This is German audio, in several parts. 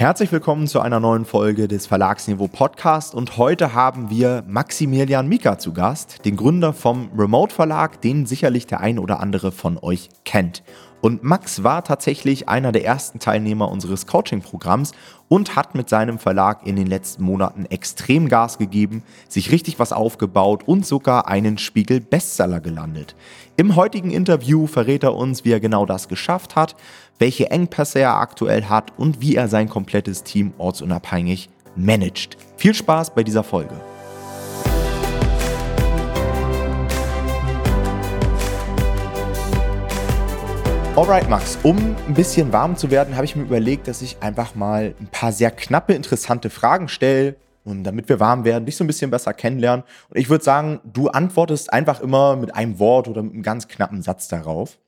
Herzlich willkommen zu einer neuen Folge des Verlagsniveau Podcast und heute haben wir Maximilian Mika zu Gast, den Gründer vom Remote Verlag, den sicherlich der ein oder andere von euch kennt. Und Max war tatsächlich einer der ersten Teilnehmer unseres Coaching-Programms und hat mit seinem Verlag in den letzten Monaten extrem Gas gegeben, sich richtig was aufgebaut und sogar einen Spiegel-Bestseller gelandet. Im heutigen Interview verrät er uns, wie er genau das geschafft hat, welche Engpässe er aktuell hat und wie er sein komplettes Team ortsunabhängig managt. Viel Spaß bei dieser Folge. Alright, Max, um ein bisschen warm zu werden, habe ich mir überlegt, dass ich einfach mal ein paar sehr knappe, interessante Fragen stelle. Und damit wir warm werden, dich so ein bisschen besser kennenlernen. Und ich würde sagen, du antwortest einfach immer mit einem Wort oder mit einem ganz knappen Satz darauf.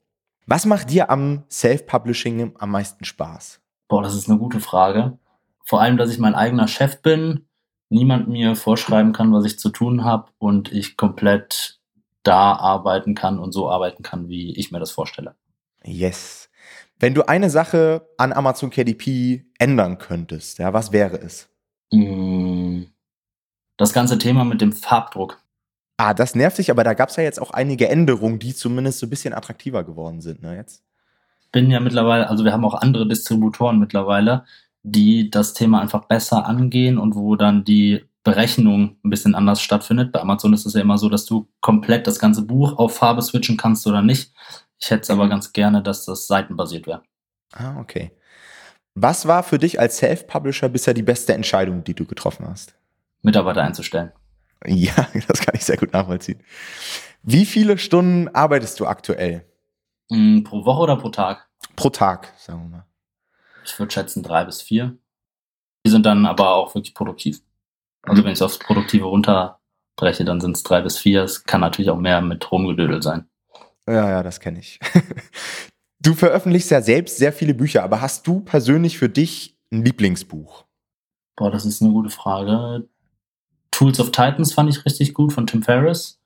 Was macht dir am Self-Publishing am meisten Spaß? Boah, das ist eine gute Frage. Vor allem, dass ich mein eigener Chef bin, niemand mir vorschreiben kann, was ich zu tun habe und ich komplett da arbeiten kann und so arbeiten kann, wie ich mir das vorstelle. Yes. Wenn du eine Sache an Amazon KDP ändern könntest, ja, was wäre es? Mm, das ganze Thema mit dem Farbdruck. Ah, das nervt sich, aber da gab es ja jetzt auch einige Änderungen, die zumindest so ein bisschen attraktiver geworden sind, ne, jetzt? Bin ja mittlerweile, also wir haben auch andere Distributoren mittlerweile, die das Thema einfach besser angehen und wo dann die Berechnung ein bisschen anders stattfindet. Bei Amazon ist es ja immer so, dass du komplett das ganze Buch auf Farbe switchen kannst oder nicht. Ich hätte es aber ganz gerne, dass das seitenbasiert wäre. Ah, okay. Was war für dich als Self-Publisher bisher die beste Entscheidung, die du getroffen hast? Mitarbeiter einzustellen. Ja, das kann ich sehr gut nachvollziehen. Wie viele Stunden arbeitest du aktuell? Mm, pro Woche oder pro Tag? Pro Tag, sagen wir mal. Ich würde schätzen drei bis vier. Die sind dann aber auch wirklich produktiv. Also mhm. wenn ich es aufs Produktive runterbreche, dann sind es drei bis vier. Es kann natürlich auch mehr mit Rumgedödel sein. Ja, ja, das kenne ich. Du veröffentlichst ja selbst sehr viele Bücher, aber hast du persönlich für dich ein Lieblingsbuch? Boah, das ist eine gute Frage. Tools of Titans fand ich richtig gut von Tim Ferriss.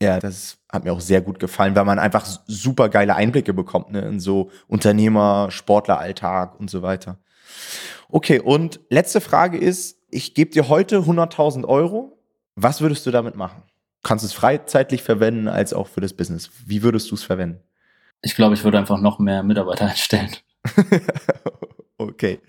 Ja, das hat mir auch sehr gut gefallen, weil man einfach super geile Einblicke bekommt ne, in so Unternehmer, Sportleralltag und so weiter. Okay, und letzte Frage ist, ich gebe dir heute 100.000 Euro. Was würdest du damit machen? kannst es freizeitlich verwenden als auch für das Business. Wie würdest du es verwenden? Ich glaube, ich würde einfach noch mehr Mitarbeiter einstellen. okay.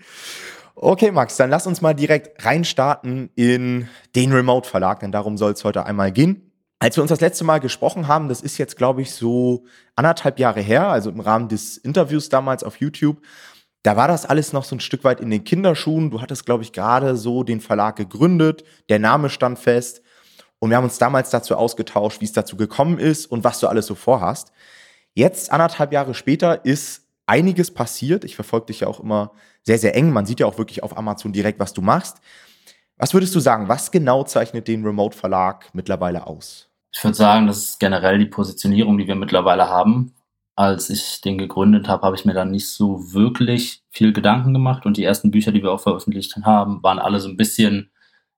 Okay, Max, dann lass uns mal direkt reinstarten in den Remote-Verlag, denn darum soll es heute einmal gehen. Als wir uns das letzte Mal gesprochen haben, das ist jetzt, glaube ich, so anderthalb Jahre her, also im Rahmen des Interviews damals auf YouTube, da war das alles noch so ein Stück weit in den Kinderschuhen. Du hattest, glaube ich, gerade so den Verlag gegründet, der Name stand fest. Und wir haben uns damals dazu ausgetauscht, wie es dazu gekommen ist und was du alles so vorhast. Jetzt, anderthalb Jahre später, ist einiges passiert. Ich verfolge dich ja auch immer sehr, sehr eng. Man sieht ja auch wirklich auf Amazon direkt, was du machst. Was würdest du sagen, was genau zeichnet den Remote-Verlag mittlerweile aus? Ich würde sagen, das ist generell die Positionierung, die wir mittlerweile haben. Als ich den gegründet habe, habe ich mir dann nicht so wirklich viel Gedanken gemacht und die ersten Bücher, die wir auch veröffentlicht haben, waren alle so ein bisschen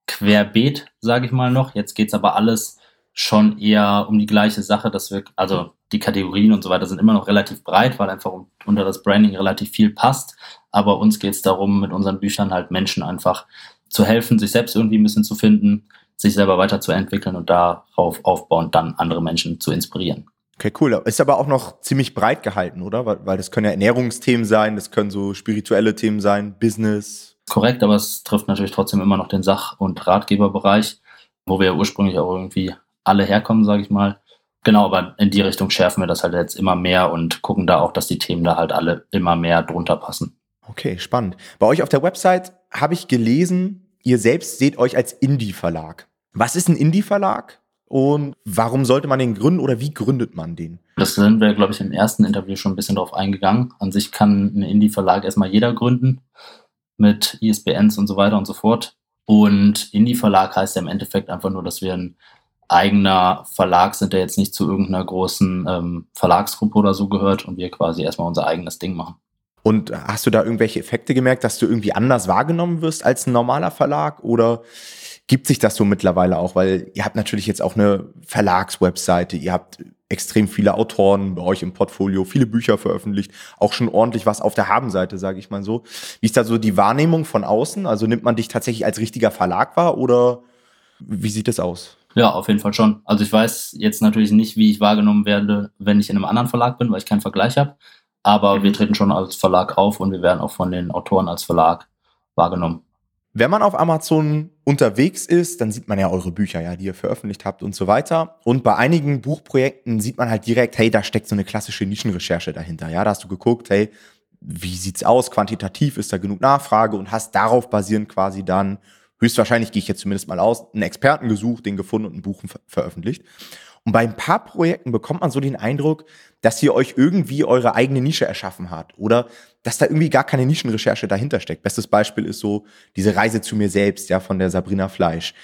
querbeet, sage ich mal noch. Jetzt geht es aber alles schon eher um die gleiche Sache, dass wir, also die Kategorien und so weiter sind immer noch relativ breit, weil einfach unter das Branding relativ viel passt. Aber uns geht es darum, mit unseren Büchern halt Menschen einfach zu helfen, sich selbst irgendwie ein bisschen zu finden, sich selber weiterzuentwickeln und darauf aufbauend dann andere Menschen zu inspirieren. Okay, cool. Ist aber auch noch ziemlich breit gehalten, oder? Weil, weil das können ja Ernährungsthemen sein, das können so spirituelle Themen sein, Business, korrekt, aber es trifft natürlich trotzdem immer noch den Sach- und Ratgeberbereich, wo wir ja ursprünglich auch irgendwie alle herkommen, sage ich mal. Genau, aber in die Richtung schärfen wir das halt jetzt immer mehr und gucken da auch, dass die Themen da halt alle immer mehr drunter passen. Okay, spannend. Bei euch auf der Website habe ich gelesen, ihr selbst seht euch als Indie-Verlag. Was ist ein Indie-Verlag und warum sollte man den gründen oder wie gründet man den? Das sind wir, glaube ich, im ersten Interview schon ein bisschen drauf eingegangen. An sich kann ein Indie-Verlag erstmal jeder gründen mit ISBNs und so weiter und so fort. Und Indie-Verlag heißt ja im Endeffekt einfach nur, dass wir ein eigener Verlag sind, der jetzt nicht zu irgendeiner großen ähm, Verlagsgruppe oder so gehört und wir quasi erstmal unser eigenes Ding machen. Und hast du da irgendwelche Effekte gemerkt, dass du irgendwie anders wahrgenommen wirst als ein normaler Verlag oder gibt sich das so mittlerweile auch? Weil ihr habt natürlich jetzt auch eine Verlagswebseite, ihr habt extrem viele Autoren bei euch im Portfolio, viele Bücher veröffentlicht, auch schon ordentlich was auf der Habenseite, sage ich mal so. Wie ist da so die Wahrnehmung von außen? Also nimmt man dich tatsächlich als richtiger Verlag wahr oder wie sieht das aus? Ja, auf jeden Fall schon. Also ich weiß jetzt natürlich nicht, wie ich wahrgenommen werde, wenn ich in einem anderen Verlag bin, weil ich keinen Vergleich habe. Aber mhm. wir treten schon als Verlag auf und wir werden auch von den Autoren als Verlag wahrgenommen. Wenn man auf Amazon unterwegs ist, dann sieht man ja eure Bücher, ja, die ihr veröffentlicht habt und so weiter. Und bei einigen Buchprojekten sieht man halt direkt, hey, da steckt so eine klassische Nischenrecherche dahinter. Ja, da hast du geguckt, hey, wie sieht's aus? Quantitativ ist da genug Nachfrage und hast darauf basierend quasi dann höchstwahrscheinlich gehe ich jetzt zumindest mal aus, einen Experten gesucht, den gefunden und ein Buch ver veröffentlicht. Und bei ein paar Projekten bekommt man so den Eindruck, dass ihr euch irgendwie eure eigene Nische erschaffen habt oder dass da irgendwie gar keine Nischenrecherche dahinter steckt. Bestes Beispiel ist so diese Reise zu mir selbst, ja, von der Sabrina Fleisch.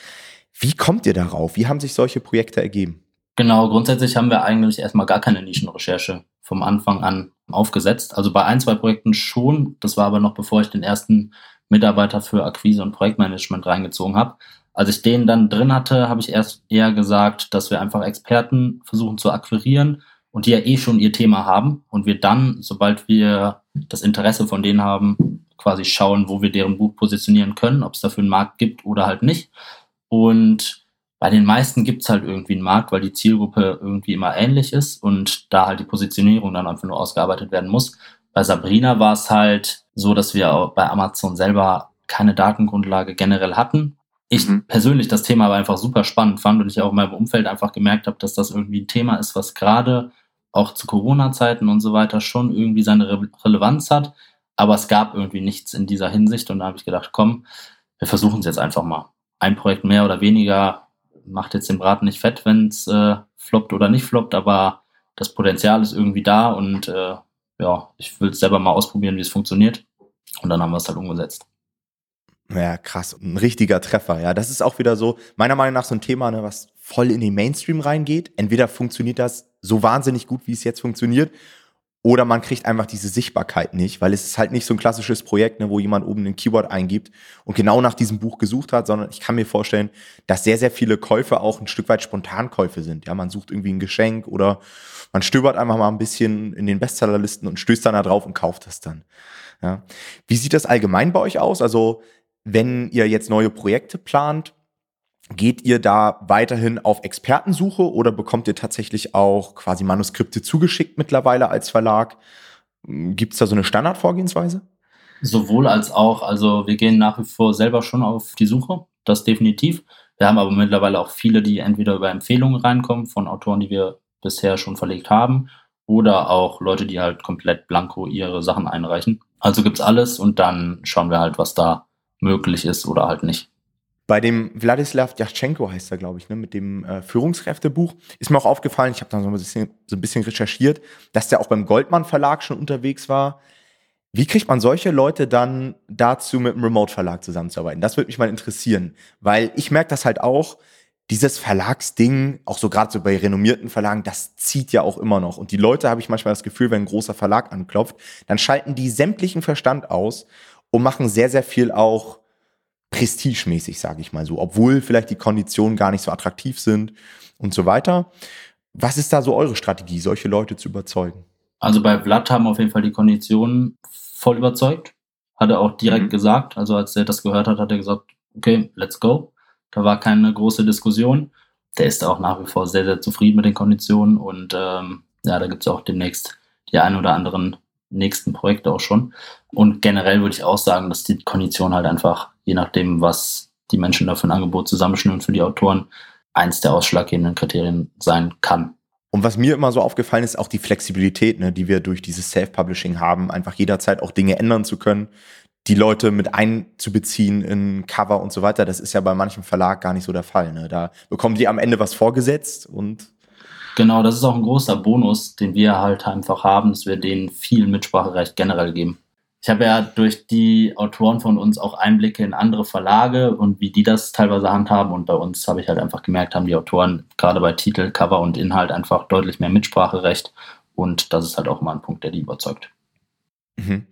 Wie kommt ihr darauf? Wie haben sich solche Projekte ergeben? Genau, grundsätzlich haben wir eigentlich erstmal gar keine Nischenrecherche vom Anfang an aufgesetzt. Also bei ein, zwei Projekten schon. Das war aber noch bevor ich den ersten Mitarbeiter für Akquise und Projektmanagement reingezogen habe. Als ich den dann drin hatte, habe ich erst eher gesagt, dass wir einfach Experten versuchen zu akquirieren und die ja eh schon ihr Thema haben und wir dann, sobald wir das Interesse von denen haben, quasi schauen, wo wir deren Buch positionieren können, ob es dafür einen Markt gibt oder halt nicht. Und bei den meisten gibt es halt irgendwie einen Markt, weil die Zielgruppe irgendwie immer ähnlich ist und da halt die Positionierung dann einfach nur ausgearbeitet werden muss. Bei Sabrina war es halt so, dass wir auch bei Amazon selber keine Datengrundlage generell hatten. Ich mhm. persönlich das Thema aber einfach super spannend fand und ich auch in meinem Umfeld einfach gemerkt habe, dass das irgendwie ein Thema ist, was gerade auch zu Corona-Zeiten und so weiter schon irgendwie seine Re Relevanz hat. Aber es gab irgendwie nichts in dieser Hinsicht und da habe ich gedacht, komm, wir versuchen es jetzt einfach mal. Ein Projekt mehr oder weniger macht jetzt den Braten nicht fett, wenn es äh, floppt oder nicht floppt, aber das Potenzial ist irgendwie da und äh, ja, ich will es selber mal ausprobieren, wie es funktioniert. Und dann haben wir es halt umgesetzt. Ja, krass. Ein richtiger Treffer, ja. Das ist auch wieder so, meiner Meinung nach, so ein Thema, ne, was voll in den Mainstream reingeht. Entweder funktioniert das so wahnsinnig gut, wie es jetzt funktioniert, oder man kriegt einfach diese Sichtbarkeit nicht, weil es ist halt nicht so ein klassisches Projekt, ne, wo jemand oben ein Keyword eingibt und genau nach diesem Buch gesucht hat, sondern ich kann mir vorstellen, dass sehr, sehr viele Käufe auch ein Stück weit Spontankäufe sind. Ja, man sucht irgendwie ein Geschenk oder man stöbert einfach mal ein bisschen in den Bestsellerlisten und stößt dann da drauf und kauft das dann. Ja. Wie sieht das allgemein bei euch aus? Also, wenn ihr jetzt neue Projekte plant, geht ihr da weiterhin auf Expertensuche oder bekommt ihr tatsächlich auch quasi Manuskripte zugeschickt mittlerweile als Verlag? Gibt es da so eine Standardvorgehensweise? Sowohl als auch. Also wir gehen nach wie vor selber schon auf die Suche, das definitiv. Wir haben aber mittlerweile auch viele, die entweder über Empfehlungen reinkommen von Autoren, die wir bisher schon verlegt haben oder auch Leute, die halt komplett blanko ihre Sachen einreichen. Also gibt's alles und dann schauen wir halt, was da möglich ist oder halt nicht. Bei dem Wladislav Jaschenko heißt er, glaube ich, ne, mit dem äh, Führungskräftebuch, ist mir auch aufgefallen, ich habe da so ein, bisschen, so ein bisschen recherchiert, dass der auch beim Goldmann Verlag schon unterwegs war. Wie kriegt man solche Leute dann dazu, mit einem Remote-Verlag zusammenzuarbeiten? Das würde mich mal interessieren, weil ich merke das halt auch, dieses Verlagsding, auch so gerade so bei renommierten Verlagen, das zieht ja auch immer noch. Und die Leute, habe ich manchmal das Gefühl, wenn ein großer Verlag anklopft, dann schalten die sämtlichen Verstand aus und machen sehr, sehr viel auch prestigemäßig, sage ich mal so, obwohl vielleicht die Konditionen gar nicht so attraktiv sind und so weiter. Was ist da so eure Strategie, solche Leute zu überzeugen? Also bei Vlad haben auf jeden Fall die Konditionen voll überzeugt. Hat er auch direkt mhm. gesagt. Also als er das gehört hat, hat er gesagt, okay, let's go. Da war keine große Diskussion. Der ist auch nach wie vor sehr, sehr zufrieden mit den Konditionen und ähm, ja, da gibt es auch demnächst die ein oder anderen nächsten Projekte auch schon. Und generell würde ich auch sagen, dass die Kondition halt einfach, je nachdem, was die Menschen da für ein Angebot zusammenschnüren für die Autoren, eins der ausschlaggebenden Kriterien sein kann. Und was mir immer so aufgefallen ist, auch die Flexibilität, ne, die wir durch dieses Self-Publishing haben, einfach jederzeit auch Dinge ändern zu können die Leute mit einzubeziehen in Cover und so weiter, das ist ja bei manchem Verlag gar nicht so der Fall. Ne? Da bekommen die am Ende was vorgesetzt und Genau, das ist auch ein großer Bonus, den wir halt einfach haben, dass wir denen viel Mitspracherecht generell geben. Ich habe ja durch die Autoren von uns auch Einblicke in andere Verlage und wie die das teilweise handhaben. Und bei uns habe ich halt einfach gemerkt, haben die Autoren gerade bei Titel, Cover und Inhalt einfach deutlich mehr Mitspracherecht. Und das ist halt auch mal ein Punkt, der die überzeugt. Mhm.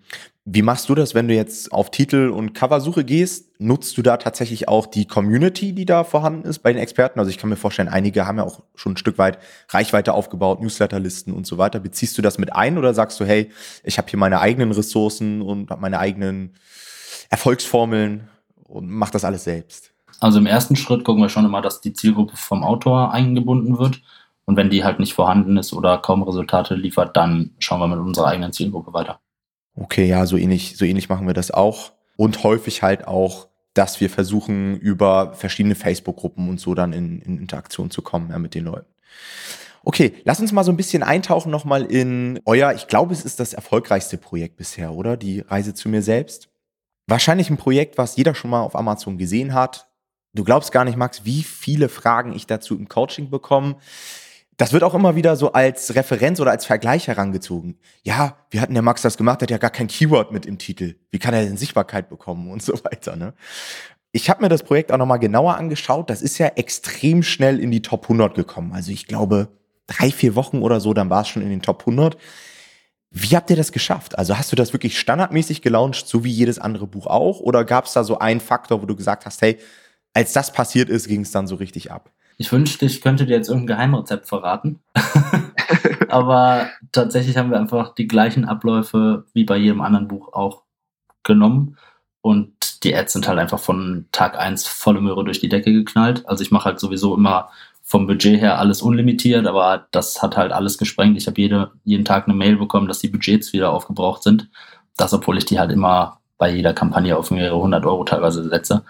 Wie machst du das, wenn du jetzt auf Titel- und Coversuche gehst? Nutzt du da tatsächlich auch die Community, die da vorhanden ist bei den Experten? Also ich kann mir vorstellen, einige haben ja auch schon ein Stück weit Reichweite aufgebaut, Newsletterlisten und so weiter. Beziehst du das mit ein oder sagst du, hey, ich habe hier meine eigenen Ressourcen und habe meine eigenen Erfolgsformeln und mach das alles selbst? Also im ersten Schritt gucken wir schon immer, dass die Zielgruppe vom Autor eingebunden wird. Und wenn die halt nicht vorhanden ist oder kaum Resultate liefert, dann schauen wir mit unserer eigenen Zielgruppe weiter. Okay, ja, so ähnlich, so ähnlich machen wir das auch. Und häufig halt auch, dass wir versuchen, über verschiedene Facebook-Gruppen und so dann in, in Interaktion zu kommen ja, mit den Leuten. Okay, lass uns mal so ein bisschen eintauchen nochmal in euer, ich glaube, es ist das erfolgreichste Projekt bisher, oder? Die Reise zu mir selbst. Wahrscheinlich ein Projekt, was jeder schon mal auf Amazon gesehen hat. Du glaubst gar nicht, Max, wie viele Fragen ich dazu im Coaching bekomme das wird auch immer wieder so als Referenz oder als Vergleich herangezogen. Ja, wie hat denn der Max das gemacht? Der hat ja gar kein Keyword mit im Titel. Wie kann er denn Sichtbarkeit bekommen und so weiter, ne? Ich habe mir das Projekt auch nochmal genauer angeschaut. Das ist ja extrem schnell in die Top 100 gekommen. Also ich glaube, drei, vier Wochen oder so, dann war es schon in den Top 100. Wie habt ihr das geschafft? Also hast du das wirklich standardmäßig gelauncht, so wie jedes andere Buch auch? Oder gab es da so einen Faktor, wo du gesagt hast, hey, als das passiert ist, ging es dann so richtig ab? Ich wünschte, ich könnte dir jetzt irgendein Geheimrezept verraten. Aber tatsächlich haben wir einfach die gleichen Abläufe wie bei jedem anderen Buch auch genommen. Und die Ads sind halt einfach von Tag eins volle Möhre durch die Decke geknallt. Also ich mache halt sowieso immer vom Budget her alles unlimitiert, aber das hat halt alles gesprengt. Ich habe jede, jeden Tag eine Mail bekommen, dass die Budgets wieder aufgebraucht sind. Das, obwohl ich die halt immer bei jeder Kampagne auf mehrere hundert Euro teilweise setze.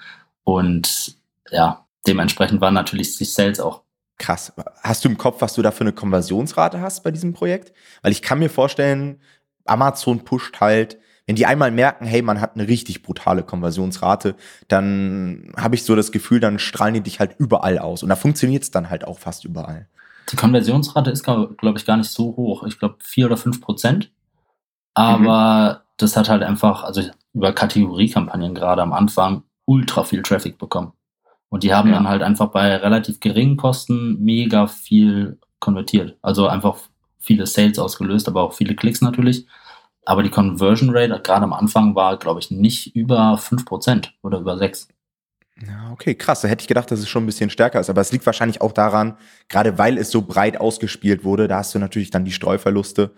Und ja, dementsprechend waren natürlich die Sales auch. Krass. Hast du im Kopf, was du da für eine Konversionsrate hast bei diesem Projekt? Weil ich kann mir vorstellen, Amazon pusht halt, wenn die einmal merken, hey, man hat eine richtig brutale Konversionsrate, dann habe ich so das Gefühl, dann strahlen die dich halt überall aus. Und da funktioniert es dann halt auch fast überall. Die Konversionsrate ist, glaube ich, gar nicht so hoch. Ich glaube, vier oder fünf Prozent. Aber mhm. das hat halt einfach, also über Kategoriekampagnen gerade am Anfang, ultra viel Traffic bekommen. Und die haben ja. dann halt einfach bei relativ geringen Kosten mega viel konvertiert. Also einfach viele Sales ausgelöst, aber auch viele Klicks natürlich. Aber die Conversion Rate gerade am Anfang war, glaube ich, nicht über 5% oder über 6%. Ja, okay, krass. Da hätte ich gedacht, dass es schon ein bisschen stärker ist. Aber es liegt wahrscheinlich auch daran, gerade weil es so breit ausgespielt wurde, da hast du natürlich dann die Streuverluste.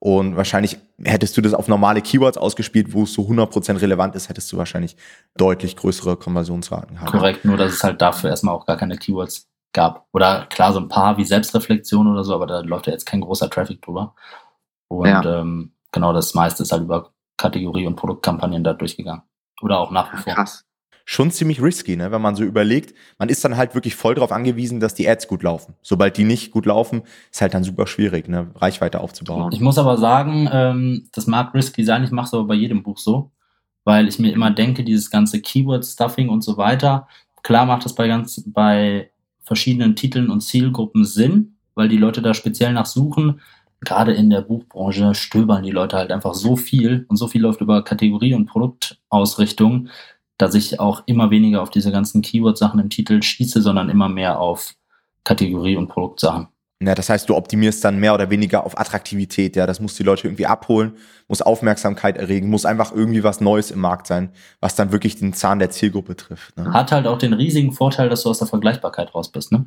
Und wahrscheinlich hättest du das auf normale Keywords ausgespielt, wo es so 100% relevant ist, hättest du wahrscheinlich deutlich größere Konversionsraten gehabt. Korrekt, nur dass es halt dafür erstmal auch gar keine Keywords gab. Oder klar, so ein paar wie Selbstreflexion oder so, aber da läuft ja jetzt kein großer Traffic drüber. Und ja. ähm, genau das meiste ist halt über Kategorie- und Produktkampagnen da durchgegangen. Oder auch nach wie vor. Krass schon ziemlich risky, ne? wenn man so überlegt. Man ist dann halt wirklich voll darauf angewiesen, dass die Ads gut laufen. Sobald die nicht gut laufen, ist halt dann super schwierig, ne? Reichweite aufzubauen. Ich muss aber sagen, ähm, das mag risky sein, ich mache es aber bei jedem Buch so, weil ich mir immer denke, dieses ganze Keyword-Stuffing und so weiter, klar macht das bei ganz, bei verschiedenen Titeln und Zielgruppen Sinn, weil die Leute da speziell nach suchen. Gerade in der Buchbranche stöbern die Leute halt einfach so viel und so viel läuft über Kategorie und Produktausrichtung, dass ich auch immer weniger auf diese ganzen Keyword-Sachen im Titel schieße, sondern immer mehr auf Kategorie- und Produktsachen. Ja, das heißt, du optimierst dann mehr oder weniger auf Attraktivität, ja. Das muss die Leute irgendwie abholen, muss Aufmerksamkeit erregen, muss einfach irgendwie was Neues im Markt sein, was dann wirklich den Zahn der Zielgruppe trifft. Ne? Hat halt auch den riesigen Vorteil, dass du aus der Vergleichbarkeit raus bist, ne?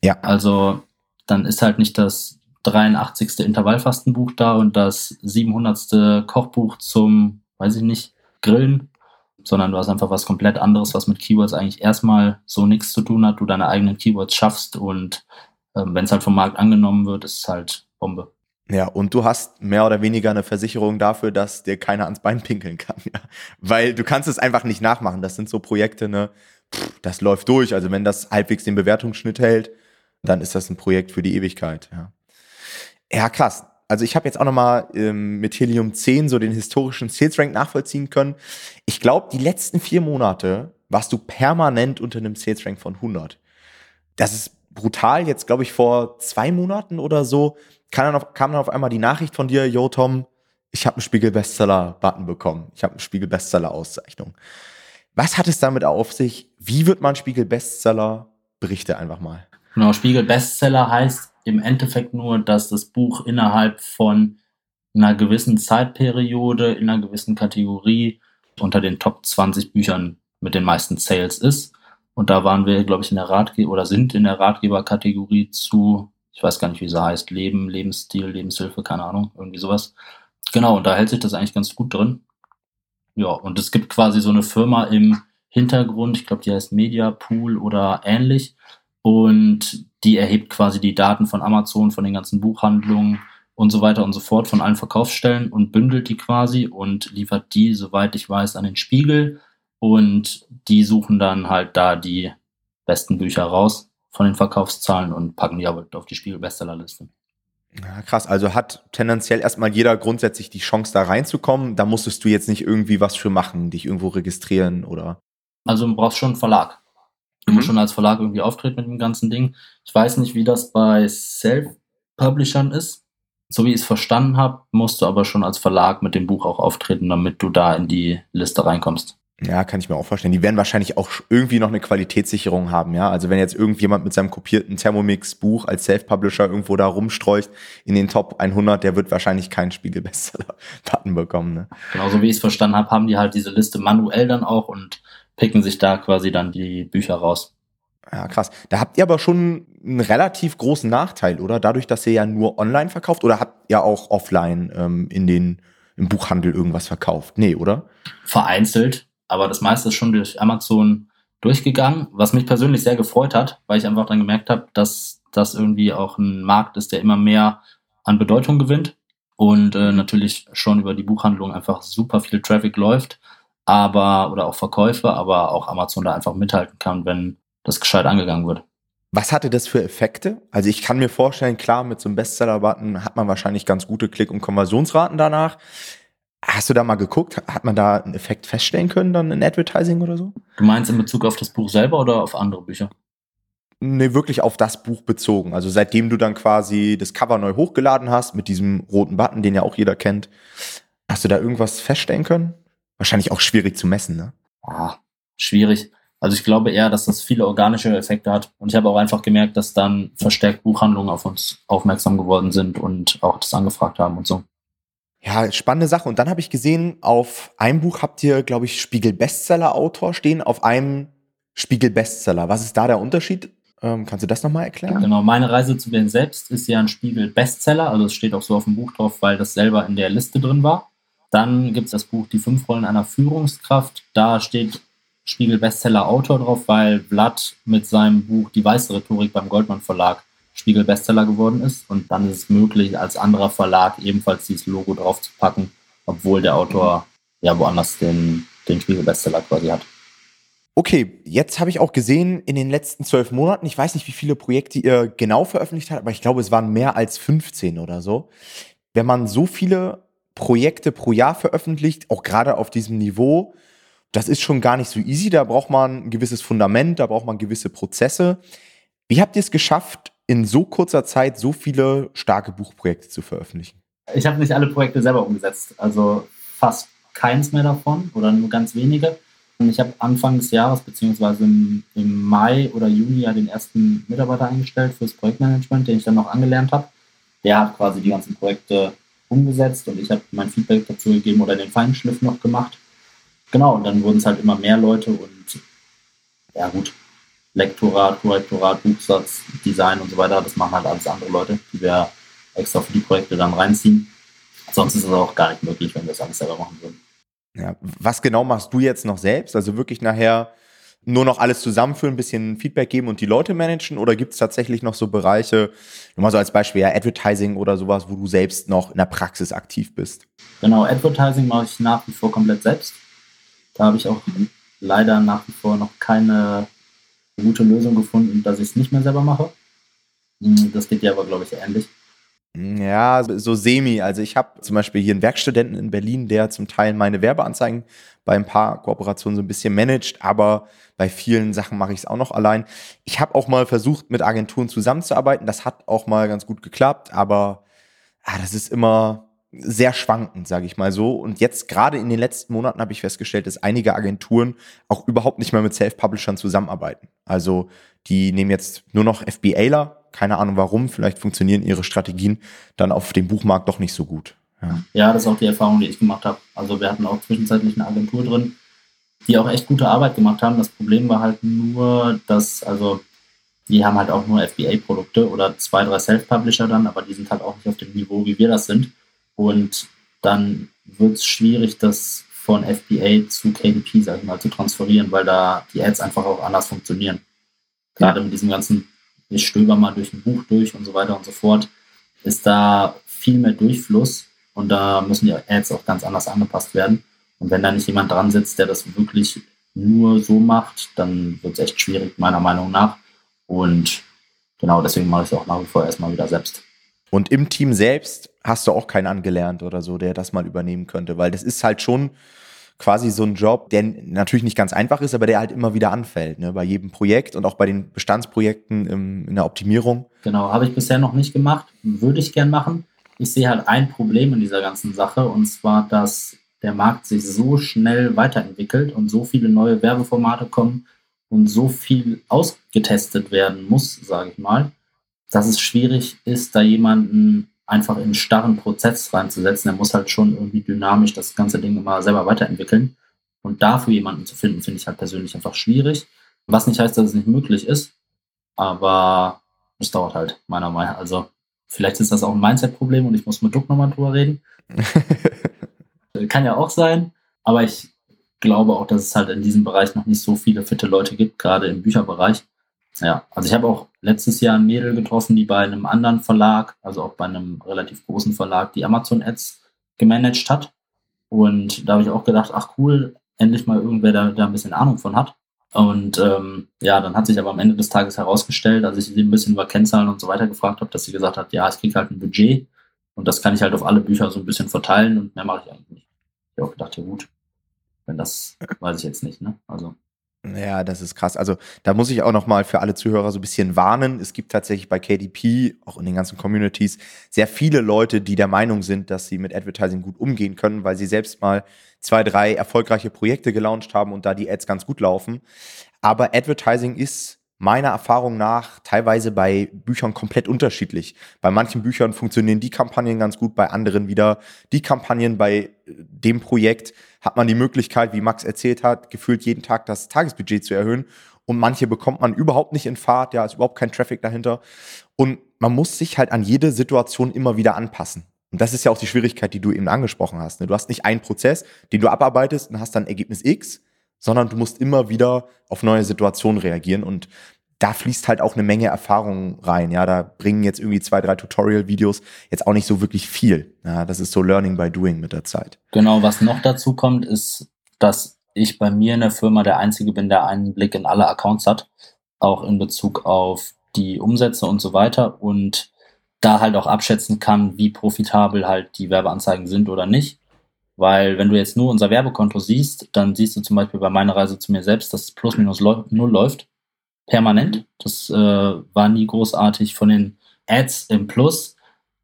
Ja. Also, dann ist halt nicht das 83. Intervallfastenbuch da und das 700. Kochbuch zum, weiß ich nicht, Grillen, sondern du hast einfach was komplett anderes, was mit Keywords eigentlich erstmal so nichts zu tun hat, du deine eigenen Keywords schaffst und ähm, wenn es halt vom Markt angenommen wird, ist es halt Bombe. Ja, und du hast mehr oder weniger eine Versicherung dafür, dass dir keiner ans Bein pinkeln kann. Ja. Weil du kannst es einfach nicht nachmachen. Das sind so Projekte, ne, pff, das läuft durch. Also wenn das halbwegs den Bewertungsschnitt hält, dann ist das ein Projekt für die Ewigkeit. Ja, ja krass also ich habe jetzt auch nochmal ähm, mit Helium 10 so den historischen Sales Rank nachvollziehen können. Ich glaube, die letzten vier Monate warst du permanent unter einem Sales Rank von 100. Das ist brutal. Jetzt glaube ich vor zwei Monaten oder so kam dann, auf, kam dann auf einmal die Nachricht von dir, yo Tom, ich habe einen Spiegel Bestseller Button bekommen. Ich habe einen Spiegel Bestseller Auszeichnung. Was hat es damit auf sich? Wie wird man Spiegel Bestseller? Berichte einfach mal. Genau, Spiegel Bestseller heißt, im Endeffekt nur, dass das Buch innerhalb von in einer gewissen Zeitperiode, in einer gewissen Kategorie unter den Top 20 Büchern mit den meisten Sales ist. Und da waren wir, glaube ich, in der Ratgeber oder sind in der Ratgeberkategorie zu, ich weiß gar nicht, wie sie heißt, Leben, Lebensstil, Lebenshilfe, keine Ahnung, irgendwie sowas. Genau, und da hält sich das eigentlich ganz gut drin. Ja, und es gibt quasi so eine Firma im Hintergrund, ich glaube, die heißt Media Pool oder ähnlich. Und die erhebt quasi die Daten von Amazon, von den ganzen Buchhandlungen und so weiter und so fort von allen Verkaufsstellen und bündelt die quasi und liefert die, soweit ich weiß, an den Spiegel. Und die suchen dann halt da die besten Bücher raus von den Verkaufszahlen und packen die aber auf die Spiegel-Bestsellerliste. Ja, krass. Also hat tendenziell erstmal jeder grundsätzlich die Chance, da reinzukommen. Da musstest du jetzt nicht irgendwie was für machen, dich irgendwo registrieren oder. Also du brauchst schon einen Verlag. Du musst mhm. schon als Verlag irgendwie auftreten mit dem ganzen Ding. Ich weiß nicht, wie das bei Self-Publishern ist. So wie ich es verstanden habe, musst du aber schon als Verlag mit dem Buch auch auftreten, damit du da in die Liste reinkommst. Ja, kann ich mir auch vorstellen. Die werden wahrscheinlich auch irgendwie noch eine Qualitätssicherung haben, ja. Also wenn jetzt irgendjemand mit seinem kopierten Thermomix-Buch als Self-Publisher irgendwo da rumstreucht in den Top 100, der wird wahrscheinlich keinen Spiegel-Bestseller-Button bekommen, ne? Genau, so wie ich es verstanden habe, haben die halt diese Liste manuell dann auch und picken sich da quasi dann die Bücher raus. Ja, krass. Da habt ihr aber schon einen relativ großen Nachteil, oder? Dadurch, dass ihr ja nur online verkauft oder habt ihr auch offline ähm, in den, im Buchhandel irgendwas verkauft? Nee, oder? Vereinzelt, aber das meiste ist schon durch Amazon durchgegangen, was mich persönlich sehr gefreut hat, weil ich einfach dann gemerkt habe, dass das irgendwie auch ein Markt ist, der immer mehr an Bedeutung gewinnt und äh, natürlich schon über die Buchhandlung einfach super viel Traffic läuft, aber oder auch Verkäufe, aber auch Amazon da einfach mithalten kann, wenn das gescheit angegangen wird. Was hatte das für Effekte? Also ich kann mir vorstellen, klar, mit so einem Bestseller-Button hat man wahrscheinlich ganz gute Klick- und Konversionsraten danach. Hast du da mal geguckt? Hat man da einen Effekt feststellen können dann in Advertising oder so? Du meinst in Bezug auf das Buch selber oder auf andere Bücher? Nee, wirklich auf das Buch bezogen. Also seitdem du dann quasi das Cover neu hochgeladen hast mit diesem roten Button, den ja auch jeder kennt, hast du da irgendwas feststellen können? Wahrscheinlich auch schwierig zu messen, ne? Ah, schwierig. Also ich glaube eher, dass das viele organische Effekte hat. Und ich habe auch einfach gemerkt, dass dann verstärkt Buchhandlungen auf uns aufmerksam geworden sind und auch das angefragt haben und so. Ja, spannende Sache. Und dann habe ich gesehen, auf einem Buch habt ihr, glaube ich, Spiegel-Bestseller-Autor stehen, auf einem Spiegel-Bestseller. Was ist da der Unterschied? Ähm, kannst du das nochmal erklären? Genau, meine Reise zu mir selbst ist ja ein Spiegel-Bestseller. Also es steht auch so auf dem Buch drauf, weil das selber in der Liste drin war. Dann gibt es das Buch Die fünf Rollen einer Führungskraft. Da steht Spiegel-Bestseller-Autor drauf, weil Vlad mit seinem Buch Die weiße Rhetorik beim Goldmann Verlag Spiegel-Bestseller geworden ist. Und dann ist es möglich, als anderer Verlag ebenfalls dieses Logo drauf zu packen, obwohl der Autor ja woanders den, den Spiegel-Bestseller quasi hat. Okay, jetzt habe ich auch gesehen, in den letzten zwölf Monaten, ich weiß nicht, wie viele Projekte ihr genau veröffentlicht habt, aber ich glaube, es waren mehr als 15 oder so. Wenn man so viele Projekte pro Jahr veröffentlicht, auch gerade auf diesem Niveau, das ist schon gar nicht so easy. Da braucht man ein gewisses Fundament, da braucht man gewisse Prozesse. Wie habt ihr es geschafft, in so kurzer Zeit so viele starke Buchprojekte zu veröffentlichen? Ich habe nicht alle Projekte selber umgesetzt, also fast keins mehr davon oder nur ganz wenige. Ich habe Anfang des Jahres beziehungsweise im, im, Mai oder Juni ja den ersten Mitarbeiter eingestellt fürs Projektmanagement, den ich dann noch angelernt habe. Der hat quasi die ganzen Projekte umgesetzt und ich habe mein Feedback dazu gegeben oder den Feinschliff noch gemacht. Genau, und dann wurden es halt immer mehr Leute und ja gut, Lektorat, Korrektorat, Buchsatz, Design und so weiter, das machen halt alles andere Leute, die wir extra für die Projekte dann reinziehen. Sonst ist es auch gar nicht möglich, wenn wir das alles selber machen würden. Ja, was genau machst du jetzt noch selbst? Also wirklich nachher nur noch alles zusammenführen, ein bisschen Feedback geben und die Leute managen? Oder gibt es tatsächlich noch so Bereiche, nur mal so als Beispiel ja Advertising oder sowas, wo du selbst noch in der Praxis aktiv bist? Genau, Advertising mache ich nach wie vor komplett selbst. Da habe ich auch leider nach wie vor noch keine gute Lösung gefunden, dass ich es nicht mehr selber mache. Hm, das geht dir aber, glaube ich, ähnlich. Ja, so semi. Also ich habe zum Beispiel hier einen Werkstudenten in Berlin, der zum Teil meine Werbeanzeigen bei ein paar Kooperationen so ein bisschen managt, aber bei vielen Sachen mache ich es auch noch allein. Ich habe auch mal versucht, mit Agenturen zusammenzuarbeiten. Das hat auch mal ganz gut geklappt, aber ah, das ist immer, sehr schwankend, sage ich mal so. Und jetzt gerade in den letzten Monaten habe ich festgestellt, dass einige Agenturen auch überhaupt nicht mehr mit Self-Publishern zusammenarbeiten. Also die nehmen jetzt nur noch FBAler, keine Ahnung warum, vielleicht funktionieren ihre Strategien dann auf dem Buchmarkt doch nicht so gut. Ja. ja, das ist auch die Erfahrung, die ich gemacht habe. Also wir hatten auch zwischenzeitlich eine Agentur drin, die auch echt gute Arbeit gemacht haben. Das Problem war halt nur, dass, also die haben halt auch nur FBA-Produkte oder zwei, drei Self-Publisher dann, aber die sind halt auch nicht auf dem Niveau, wie wir das sind. Und dann wird es schwierig, das von FBA zu KDP, sag ich mal, zu transferieren, weil da die Ads einfach auch anders funktionieren. Gerade mit diesem ganzen, ich stöber mal durch ein Buch durch und so weiter und so fort, ist da viel mehr Durchfluss und da müssen die Ads auch ganz anders angepasst werden. Und wenn da nicht jemand dran sitzt, der das wirklich nur so macht, dann wird es echt schwierig, meiner Meinung nach. Und genau deswegen mache ich es auch nach wie vor erstmal wieder selbst. Und im Team selbst hast du auch keinen angelernt oder so, der das mal übernehmen könnte, weil das ist halt schon quasi so ein Job, der natürlich nicht ganz einfach ist, aber der halt immer wieder anfällt, ne? bei jedem Projekt und auch bei den Bestandsprojekten im, in der Optimierung. Genau, habe ich bisher noch nicht gemacht, würde ich gern machen. Ich sehe halt ein Problem in dieser ganzen Sache und zwar, dass der Markt sich so schnell weiterentwickelt und so viele neue Werbeformate kommen und so viel ausgetestet werden muss, sage ich mal, dass es schwierig ist, da jemanden einfach in einen starren Prozess reinzusetzen. Er muss halt schon irgendwie dynamisch das ganze Ding immer selber weiterentwickeln. Und dafür jemanden zu finden, finde ich halt persönlich einfach schwierig. Was nicht heißt, dass es nicht möglich ist, aber es dauert halt, meiner Meinung nach. Also, vielleicht ist das auch ein Mindset-Problem und ich muss mit Duck nochmal drüber reden. Kann ja auch sein, aber ich glaube auch, dass es halt in diesem Bereich noch nicht so viele fitte Leute gibt, gerade im Bücherbereich. Ja, also ich habe auch letztes Jahr ein Mädel getroffen, die bei einem anderen Verlag, also auch bei einem relativ großen Verlag, die Amazon Ads gemanagt hat. Und da habe ich auch gedacht, ach cool, endlich mal irgendwer, der da ein bisschen Ahnung von hat. Und ähm, ja, dann hat sich aber am Ende des Tages herausgestellt, als ich sie ein bisschen über Kennzahlen und so weiter gefragt habe, dass sie gesagt hat, ja, ich kriege halt ein Budget und das kann ich halt auf alle Bücher so ein bisschen verteilen und mehr mache ich eigentlich nicht. Ich habe auch gedacht, ja gut, wenn das weiß ich jetzt nicht, ne? Also. Ja, das ist krass. Also da muss ich auch noch mal für alle Zuhörer so ein bisschen warnen. Es gibt tatsächlich bei KDP, auch in den ganzen Communities, sehr viele Leute, die der Meinung sind, dass sie mit Advertising gut umgehen können, weil sie selbst mal zwei, drei erfolgreiche Projekte gelauncht haben und da die Ads ganz gut laufen. Aber Advertising ist meiner Erfahrung nach teilweise bei Büchern komplett unterschiedlich. Bei manchen Büchern funktionieren die Kampagnen ganz gut, bei anderen wieder die Kampagnen. Bei äh, dem Projekt hat man die Möglichkeit, wie Max erzählt hat, gefühlt jeden Tag das Tagesbudget zu erhöhen. Und manche bekommt man überhaupt nicht in Fahrt, ja, ist überhaupt kein Traffic dahinter. Und man muss sich halt an jede Situation immer wieder anpassen. Und das ist ja auch die Schwierigkeit, die du eben angesprochen hast. Ne? Du hast nicht einen Prozess, den du abarbeitest und hast dann Ergebnis X, sondern du musst immer wieder auf neue Situationen reagieren und da fließt halt auch eine Menge Erfahrung rein. Ja, da bringen jetzt irgendwie zwei, drei Tutorial-Videos jetzt auch nicht so wirklich viel. Ja, das ist so Learning by Doing mit der Zeit. Genau, was noch dazu kommt, ist, dass ich bei mir in der Firma der Einzige bin, der einen Blick in alle Accounts hat, auch in Bezug auf die Umsätze und so weiter und da halt auch abschätzen kann, wie profitabel halt die Werbeanzeigen sind oder nicht. Weil wenn du jetzt nur unser Werbekonto siehst, dann siehst du zum Beispiel bei meiner Reise zu mir selbst, dass es plus minus null läuft. Permanent. Das äh, war nie großartig von den Ads im Plus.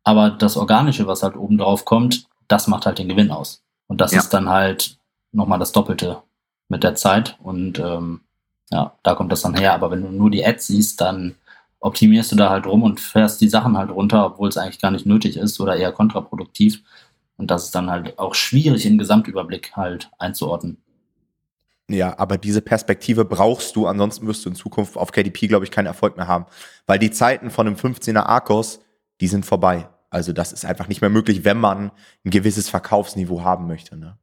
Aber das Organische, was halt oben drauf kommt, das macht halt den Gewinn aus. Und das ja. ist dann halt nochmal das Doppelte mit der Zeit. Und ähm, ja, da kommt das dann her. Aber wenn du nur die Ads siehst, dann optimierst du da halt rum und fährst die Sachen halt runter, obwohl es eigentlich gar nicht nötig ist oder eher kontraproduktiv. Und das ist dann halt auch schwierig im Gesamtüberblick halt einzuordnen. Ja, aber diese Perspektive brauchst du, ansonsten wirst du in Zukunft auf KDP, glaube ich, keinen Erfolg mehr haben. Weil die Zeiten von einem 15er Arcos, die sind vorbei. Also das ist einfach nicht mehr möglich, wenn man ein gewisses Verkaufsniveau haben möchte. Ne?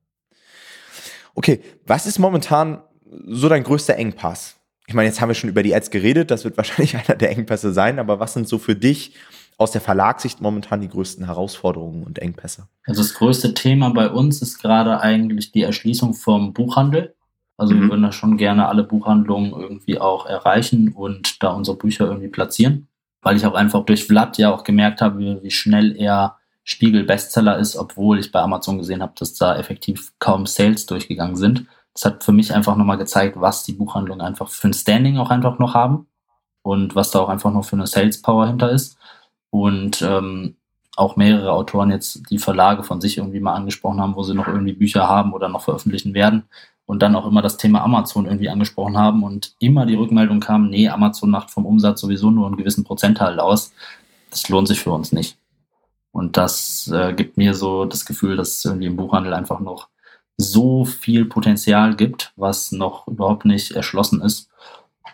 Okay, was ist momentan so dein größter Engpass? Ich meine, jetzt haben wir schon über die Ads geredet, das wird wahrscheinlich einer der Engpässe sein, aber was sind so für dich aus der Verlagssicht momentan die größten Herausforderungen und Engpässe? Also das größte Thema bei uns ist gerade eigentlich die Erschließung vom Buchhandel. Also mhm. wir würden da schon gerne alle Buchhandlungen irgendwie auch erreichen und da unsere Bücher irgendwie platzieren. Weil ich auch einfach durch Vlad ja auch gemerkt habe, wie schnell er Spiegel Bestseller ist, obwohl ich bei Amazon gesehen habe, dass da effektiv kaum Sales durchgegangen sind. Das hat für mich einfach nochmal gezeigt, was die Buchhandlungen einfach für ein Standing auch einfach noch haben und was da auch einfach noch für eine Sales Power hinter ist und ähm, auch mehrere Autoren jetzt die Verlage von sich irgendwie mal angesprochen haben, wo sie noch irgendwie Bücher haben oder noch veröffentlichen werden und dann auch immer das Thema Amazon irgendwie angesprochen haben und immer die Rückmeldung kam, nee, Amazon macht vom Umsatz sowieso nur einen gewissen Prozentteil aus. Das lohnt sich für uns nicht. Und das äh, gibt mir so das Gefühl, dass es irgendwie im Buchhandel einfach noch so viel Potenzial gibt, was noch überhaupt nicht erschlossen ist.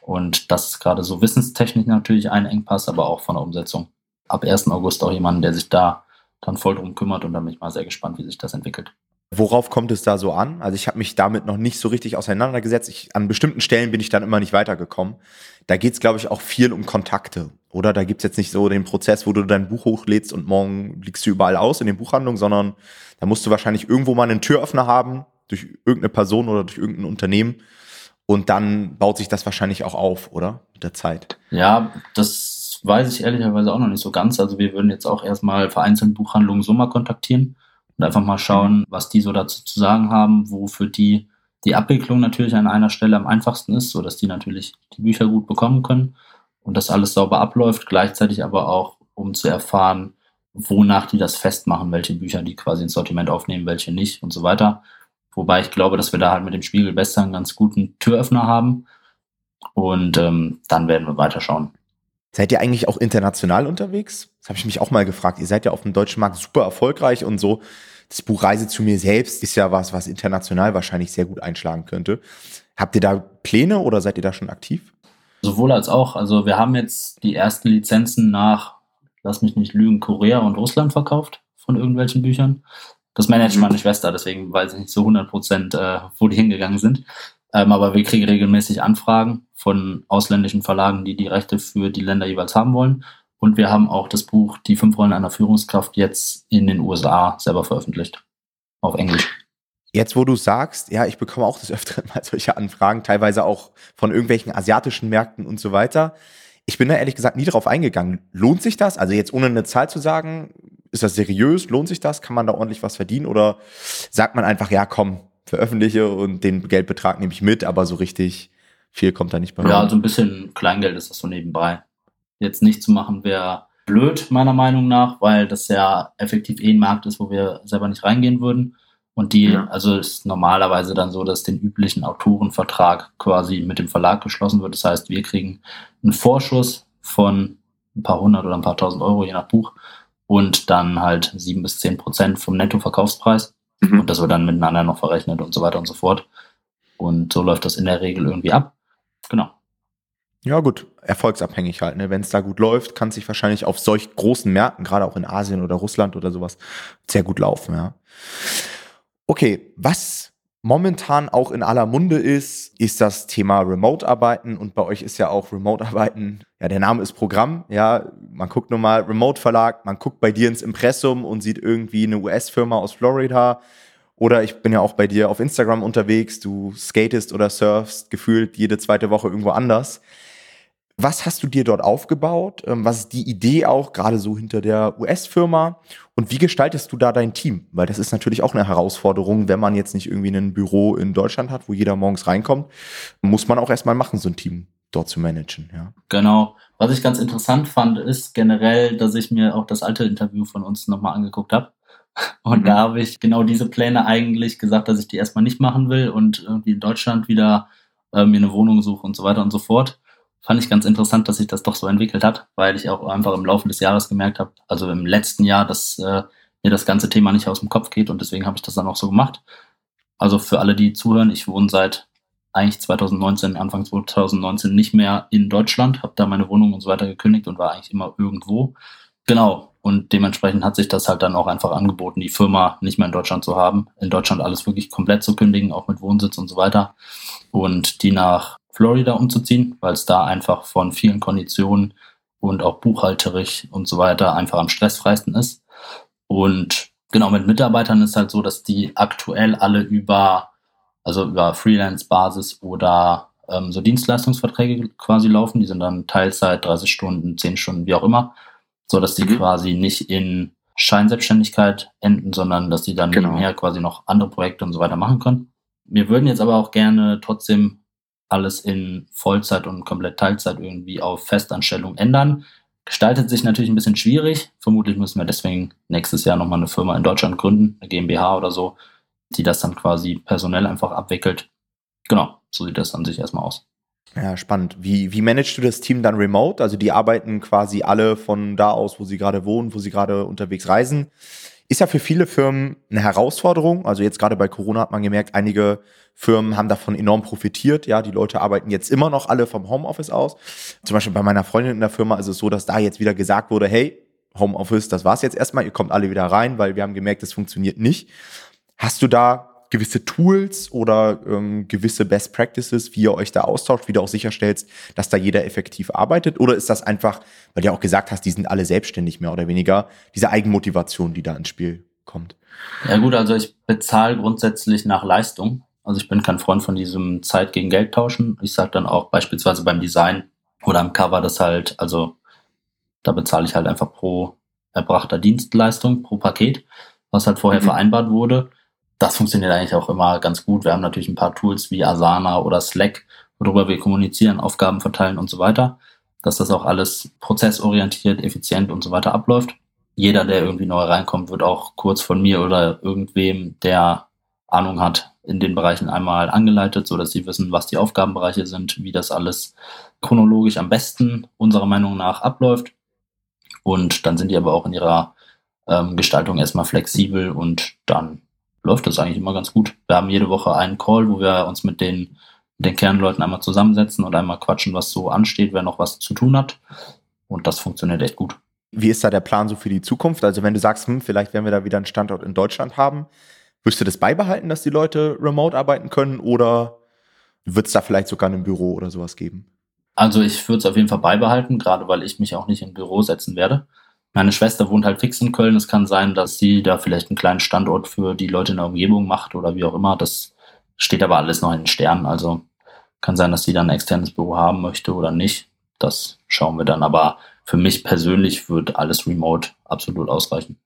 Und das ist gerade so wissenstechnisch natürlich ein Engpass, aber auch von der Umsetzung. Ab 1. August auch jemanden, der sich da dann voll drum kümmert und da bin ich mal sehr gespannt, wie sich das entwickelt. Worauf kommt es da so an? Also ich habe mich damit noch nicht so richtig auseinandergesetzt. Ich, an bestimmten Stellen bin ich dann immer nicht weitergekommen. Da geht es, glaube ich, auch viel um Kontakte. Oder da gibt es jetzt nicht so den Prozess, wo du dein Buch hochlädst und morgen liegst du überall aus in den Buchhandlungen, sondern da musst du wahrscheinlich irgendwo mal einen Türöffner haben, durch irgendeine Person oder durch irgendein Unternehmen. Und dann baut sich das wahrscheinlich auch auf, oder? Mit der Zeit. Ja, das weiß ich ehrlicherweise auch noch nicht so ganz. Also wir würden jetzt auch erstmal vereinzelte Buchhandlungen so mal kontaktieren und einfach mal schauen, was die so dazu zu sagen haben, wo für die die Abwicklung natürlich an einer Stelle am einfachsten ist, sodass die natürlich die Bücher gut bekommen können und das alles sauber abläuft, gleichzeitig aber auch, um zu erfahren, wonach die das festmachen, welche Bücher die quasi ins Sortiment aufnehmen, welche nicht und so weiter. Wobei ich glaube, dass wir da halt mit dem Spiegel besser einen ganz guten Türöffner haben und ähm, dann werden wir weiterschauen. Seid ihr eigentlich auch international unterwegs? Das habe ich mich auch mal gefragt. Ihr seid ja auf dem deutschen Markt super erfolgreich und so. Das Buch Reise zu mir selbst ist ja was, was international wahrscheinlich sehr gut einschlagen könnte. Habt ihr da Pläne oder seid ihr da schon aktiv? Sowohl als auch. Also wir haben jetzt die ersten Lizenzen nach, lass mich nicht lügen, Korea und Russland verkauft von irgendwelchen Büchern. Das managt meine Schwester, deswegen weiß ich nicht so 100 Prozent, äh, wo die hingegangen sind. Ähm, aber wir kriegen regelmäßig Anfragen von ausländischen Verlagen, die die Rechte für die Länder jeweils haben wollen. Und wir haben auch das Buch Die fünf Rollen einer Führungskraft jetzt in den USA selber veröffentlicht. Auf Englisch. Jetzt, wo du sagst, ja, ich bekomme auch des Öfteren mal solche Anfragen, teilweise auch von irgendwelchen asiatischen Märkten und so weiter. Ich bin da ehrlich gesagt nie drauf eingegangen. Lohnt sich das? Also jetzt ohne eine Zahl zu sagen, ist das seriös? Lohnt sich das? Kann man da ordentlich was verdienen? Oder sagt man einfach, ja, komm, veröffentliche und den Geldbetrag nehme ich mit, aber so richtig viel kommt da nicht bei mir. Ja, so also ein bisschen Kleingeld ist das so nebenbei. Jetzt nicht zu machen wäre blöd, meiner Meinung nach, weil das ja effektiv eh ein Markt ist, wo wir selber nicht reingehen würden. Und die, ja. also ist normalerweise dann so, dass den üblichen Autorenvertrag quasi mit dem Verlag geschlossen wird. Das heißt, wir kriegen einen Vorschuss von ein paar hundert oder ein paar tausend Euro, je nach Buch, und dann halt sieben bis zehn Prozent vom Nettoverkaufspreis. Mhm. Und das wird dann miteinander noch verrechnet und so weiter und so fort. Und so läuft das in der Regel irgendwie ab. Genau. Ja, gut, erfolgsabhängig halt. Ne? Wenn es da gut läuft, kann es sich wahrscheinlich auf solch großen Märkten, gerade auch in Asien oder Russland oder sowas, sehr gut laufen, ja. Okay, was momentan auch in aller Munde ist, ist das Thema Remote-Arbeiten. Und bei euch ist ja auch Remote-Arbeiten, ja, der Name ist Programm. Ja, man guckt nur mal Remote-Verlag, man guckt bei dir ins Impressum und sieht irgendwie eine US-Firma aus Florida. Oder ich bin ja auch bei dir auf Instagram unterwegs, du skatest oder surfst gefühlt jede zweite Woche irgendwo anders. Was hast du dir dort aufgebaut? Ähm, was ist die Idee auch gerade so hinter der US-Firma? Und wie gestaltest du da dein Team? Weil das ist natürlich auch eine Herausforderung, wenn man jetzt nicht irgendwie ein Büro in Deutschland hat, wo jeder morgens reinkommt, muss man auch erstmal machen, so ein Team dort zu managen. Ja. Genau. Was ich ganz interessant fand, ist generell, dass ich mir auch das alte Interview von uns nochmal angeguckt habe. Und mhm. da habe ich genau diese Pläne eigentlich gesagt, dass ich die erstmal nicht machen will und irgendwie in Deutschland wieder äh, mir eine Wohnung suche und so weiter und so fort fand ich ganz interessant, dass sich das doch so entwickelt hat, weil ich auch einfach im Laufe des Jahres gemerkt habe, also im letzten Jahr, dass äh, mir das ganze Thema nicht aus dem Kopf geht und deswegen habe ich das dann auch so gemacht. Also für alle, die zuhören, ich wohne seit eigentlich 2019, Anfang 2019 nicht mehr in Deutschland, habe da meine Wohnung und so weiter gekündigt und war eigentlich immer irgendwo. Genau. Und dementsprechend hat sich das halt dann auch einfach angeboten, die Firma nicht mehr in Deutschland zu haben, in Deutschland alles wirklich komplett zu kündigen, auch mit Wohnsitz und so weiter. Und die nach Florida umzuziehen, weil es da einfach von vielen Konditionen und auch buchhalterisch und so weiter einfach am stressfreisten ist. Und genau mit Mitarbeitern ist halt so, dass die aktuell alle über, also über Freelance-Basis oder ähm, so Dienstleistungsverträge quasi laufen. Die sind dann Teilzeit, 30 Stunden, 10 Stunden, wie auch immer, so dass die mhm. quasi nicht in Scheinselbstständigkeit enden, sondern dass die dann genau. nebenher quasi noch andere Projekte und so weiter machen können. Wir würden jetzt aber auch gerne trotzdem alles in Vollzeit und komplett Teilzeit irgendwie auf Festanstellung ändern. Gestaltet sich natürlich ein bisschen schwierig. Vermutlich müssen wir deswegen nächstes Jahr nochmal eine Firma in Deutschland gründen, eine GmbH oder so, die das dann quasi personell einfach abwickelt. Genau, so sieht das an sich erstmal aus. Ja, spannend. Wie, wie managst du das Team dann remote? Also die arbeiten quasi alle von da aus, wo sie gerade wohnen, wo sie gerade unterwegs reisen. Ist ja für viele Firmen eine Herausforderung. Also jetzt gerade bei Corona hat man gemerkt, einige Firmen haben davon enorm profitiert. Ja, die Leute arbeiten jetzt immer noch alle vom Homeoffice aus. Zum Beispiel bei meiner Freundin in der Firma ist es so, dass da jetzt wieder gesagt wurde, hey, Homeoffice, das war's jetzt erstmal, ihr kommt alle wieder rein, weil wir haben gemerkt, das funktioniert nicht. Hast du da gewisse Tools oder ähm, gewisse Best Practices, wie ihr euch da austauscht, wie du auch sicherstellst, dass da jeder effektiv arbeitet? Oder ist das einfach, weil du ja auch gesagt hast, die sind alle selbstständig mehr oder weniger, diese Eigenmotivation, die da ins Spiel kommt? Ja gut, also ich bezahle grundsätzlich nach Leistung. Also ich bin kein Freund von diesem Zeit gegen Geld tauschen. Ich sage dann auch beispielsweise beim Design oder am Cover, das halt, also da bezahle ich halt einfach pro erbrachter Dienstleistung, pro Paket, was halt vorher mhm. vereinbart wurde das funktioniert eigentlich auch immer ganz gut. Wir haben natürlich ein paar Tools wie Asana oder Slack, worüber wir kommunizieren, Aufgaben verteilen und so weiter, dass das auch alles prozessorientiert, effizient und so weiter abläuft. Jeder, der irgendwie neu reinkommt, wird auch kurz von mir oder irgendwem, der Ahnung hat, in den Bereichen einmal angeleitet, so dass sie wissen, was die Aufgabenbereiche sind, wie das alles chronologisch am besten unserer Meinung nach abläuft. Und dann sind die aber auch in ihrer ähm, Gestaltung erstmal flexibel und dann läuft das eigentlich immer ganz gut. Wir haben jede Woche einen Call, wo wir uns mit den, mit den Kernleuten einmal zusammensetzen und einmal quatschen, was so ansteht, wer noch was zu tun hat. Und das funktioniert echt gut. Wie ist da der Plan so für die Zukunft? Also wenn du sagst, hm, vielleicht werden wir da wieder einen Standort in Deutschland haben, wirst du das beibehalten, dass die Leute remote arbeiten können oder wird es da vielleicht sogar ein Büro oder sowas geben? Also ich würde es auf jeden Fall beibehalten, gerade weil ich mich auch nicht in Büro setzen werde. Meine Schwester wohnt halt fix in Köln. Es kann sein, dass sie da vielleicht einen kleinen Standort für die Leute in der Umgebung macht oder wie auch immer. Das steht aber alles noch in den Sternen. Also kann sein, dass sie dann ein externes Büro haben möchte oder nicht. Das schauen wir dann. Aber für mich persönlich wird alles remote absolut ausreichen.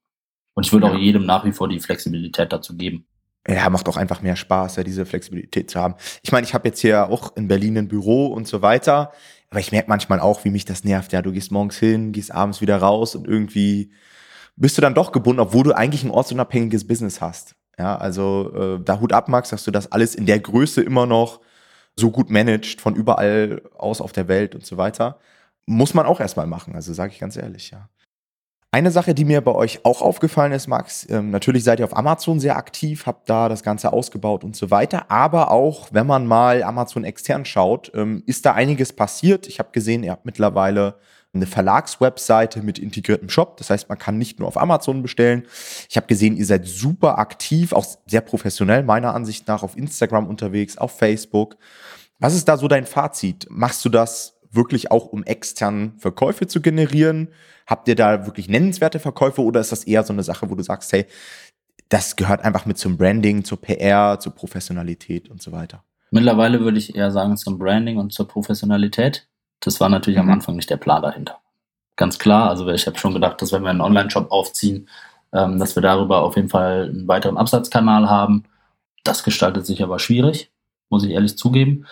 Und ich würde ja. auch jedem nach wie vor die Flexibilität dazu geben. Ja, macht auch einfach mehr Spaß, ja, diese Flexibilität zu haben. Ich meine, ich habe jetzt hier auch in Berlin ein Büro und so weiter. Aber ich merke manchmal auch, wie mich das nervt. Ja, du gehst morgens hin, gehst abends wieder raus und irgendwie bist du dann doch gebunden, obwohl du eigentlich ein ortsunabhängiges Business hast. Ja, also äh, da Hut ab, Max, dass du das alles in der Größe immer noch so gut managst, von überall aus auf der Welt und so weiter. Muss man auch erstmal machen, also sage ich ganz ehrlich, ja. Eine Sache, die mir bei euch auch aufgefallen ist, Max, ähm, natürlich seid ihr auf Amazon sehr aktiv, habt da das Ganze ausgebaut und so weiter, aber auch, wenn man mal Amazon extern schaut, ähm, ist da einiges passiert. Ich habe gesehen, ihr habt mittlerweile eine Verlagswebseite mit integriertem Shop. Das heißt, man kann nicht nur auf Amazon bestellen. Ich habe gesehen, ihr seid super aktiv, auch sehr professionell meiner Ansicht nach auf Instagram unterwegs, auf Facebook. Was ist da so dein Fazit? Machst du das wirklich auch, um extern Verkäufe zu generieren? Habt ihr da wirklich nennenswerte Verkäufe oder ist das eher so eine Sache, wo du sagst, hey, das gehört einfach mit zum Branding, zur PR, zur Professionalität und so weiter? Mittlerweile würde ich eher sagen zum Branding und zur Professionalität. Das war natürlich mhm. am Anfang nicht der Plan dahinter. Ganz klar, also ich habe schon gedacht, dass wenn wir einen Online-Shop aufziehen, ähm, dass wir darüber auf jeden Fall einen weiteren Absatzkanal haben. Das gestaltet sich aber schwierig, muss ich ehrlich zugeben.